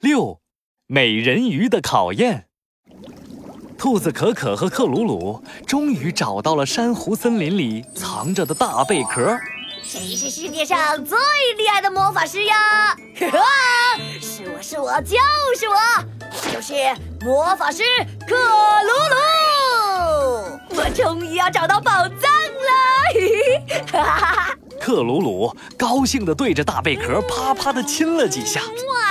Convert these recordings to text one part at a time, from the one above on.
六，美人鱼的考验。兔子可可和克鲁鲁终于找到了珊瑚森林里藏着的大贝壳。谁是世界上最厉害的魔法师呀？哈哈，是我是我就是我，就是魔法师克鲁鲁。我终于要找到宝藏了！嘿嘿，哈哈哈！克鲁鲁高兴地对着大贝壳啪啪地亲了几下。哇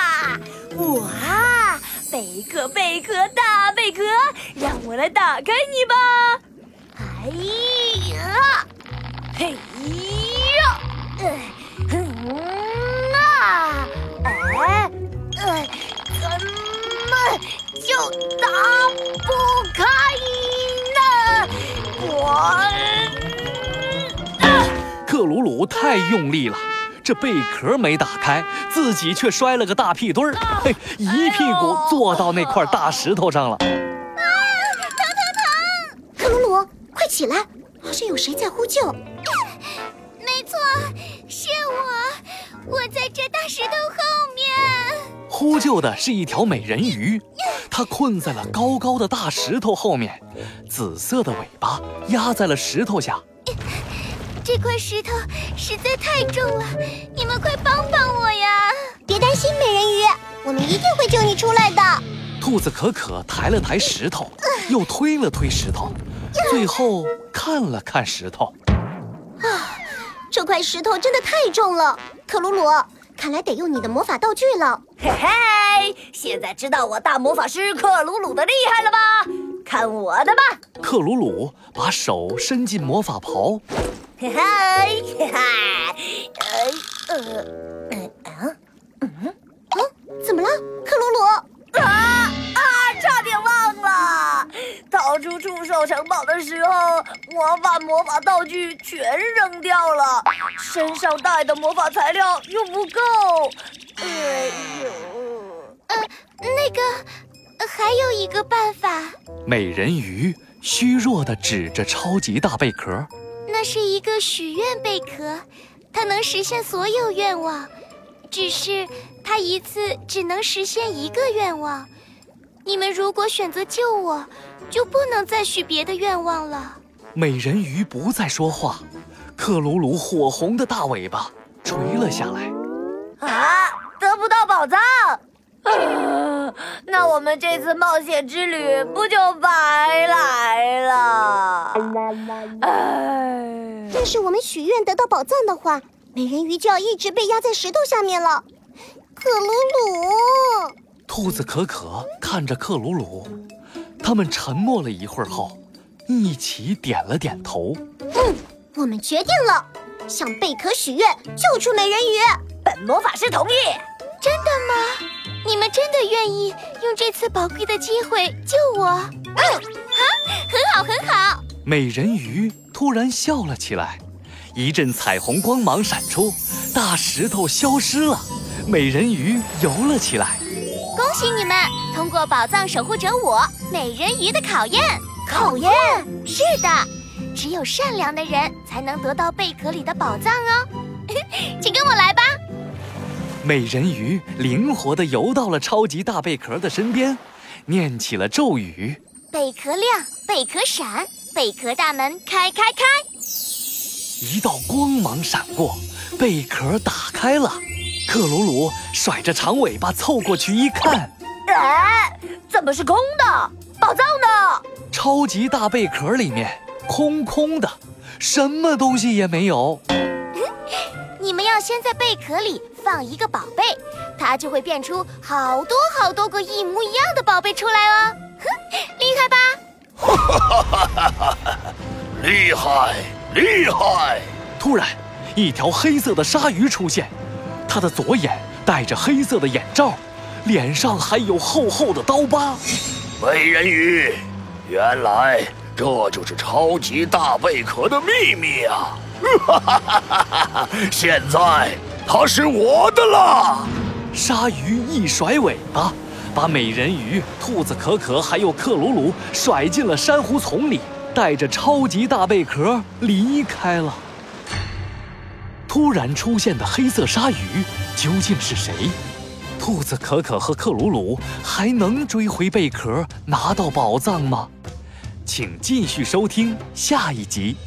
哇！贝壳贝壳大贝壳，让我来打开你吧！哎呀，嘿呀，嗯啊，哎，呃，怎么就打不开呢？我，克鲁鲁太用力了。这贝壳没打开，自己却摔了个大屁墩儿，嘿，一屁股坐到那块大石头上了。啊，疼疼疼！克鲁鲁，快起来，好像有谁在呼救。没错，是我，我在这大石头后面。呼救的是一条美人鱼，它困在了高高的大石头后面，紫色的尾巴压在了石头下。这块石头实在太重了，你们快帮帮我呀！别担心，美人鱼，我们一定会救你出来的。兔子可可抬了抬石头，又推了推石头，最后看了看石头。啊，这块石头真的太重了，克鲁鲁，看来得用你的魔法道具了。嘿嘿，现在知道我大魔法师克鲁鲁的厉害了吧？看我的吧！克鲁鲁把手伸进魔法袍。嘿嘿，嘿嘿，呃呃，嗯啊，嗯啊，怎么了，克鲁鲁？啊啊！差点忘了，逃出触手城堡的时候，我把魔法道具全扔掉了，身上带的魔法材料又不够。哎呦，呃，那个，还有一个办法。美人鱼虚弱的指着超级大贝壳。那是一个许愿贝壳，它能实现所有愿望，只是它一次只能实现一个愿望。你们如果选择救我，就不能再许别的愿望了。美人鱼不再说话，克鲁鲁火红的大尾巴垂了下来。啊，得不到宝藏。那我们这次冒险之旅不就白来了？哎，要是我们许愿得到宝藏的话，美人鱼就要一直被压在石头下面了。克鲁鲁，兔子可可看着克鲁鲁，他们沉默了一会儿后，一起点了点头。嗯，我们决定了，向贝壳许愿，救出美人鱼。本魔法师同意。真的吗？真的愿意用这次宝贵的机会救我？嗯，啊，很好，很好。美人鱼突然笑了起来，一阵彩虹光芒闪出，大石头消失了，美人鱼游了起来。恭喜你们通过宝藏守护者我美人鱼的考验。考验？是的，只有善良的人才能得到贝壳里的宝藏哦。请跟我来吧。美人鱼灵活地游到了超级大贝壳的身边，念起了咒语：“贝壳亮，贝壳闪，贝壳大门开开开。”一道光芒闪过，贝壳打开了。克鲁鲁甩着长尾巴凑过去一看，哎，怎么是空的？宝藏呢？超级大贝壳里面空空的，什么东西也没有。你们要先在贝壳里放一个宝贝，它就会变出好多好多个一模一样的宝贝出来哦。哼，厉害吧？哈哈哈哈哈哈！厉害，厉害！突然，一条黑色的鲨鱼出现，它的左眼戴着黑色的眼罩，脸上还有厚厚的刀疤。美人鱼，原来这就是超级大贝壳的秘密啊！哈哈哈哈哈！现在它是我的了。鲨鱼一甩尾巴，把美人鱼、兔子可可还有克鲁鲁甩进了珊瑚丛里，带着超级大贝壳离开了。突然出现的黑色鲨鱼究竟是谁？兔子可可和克鲁鲁还能追回贝壳，拿到宝藏吗？请继续收听下一集。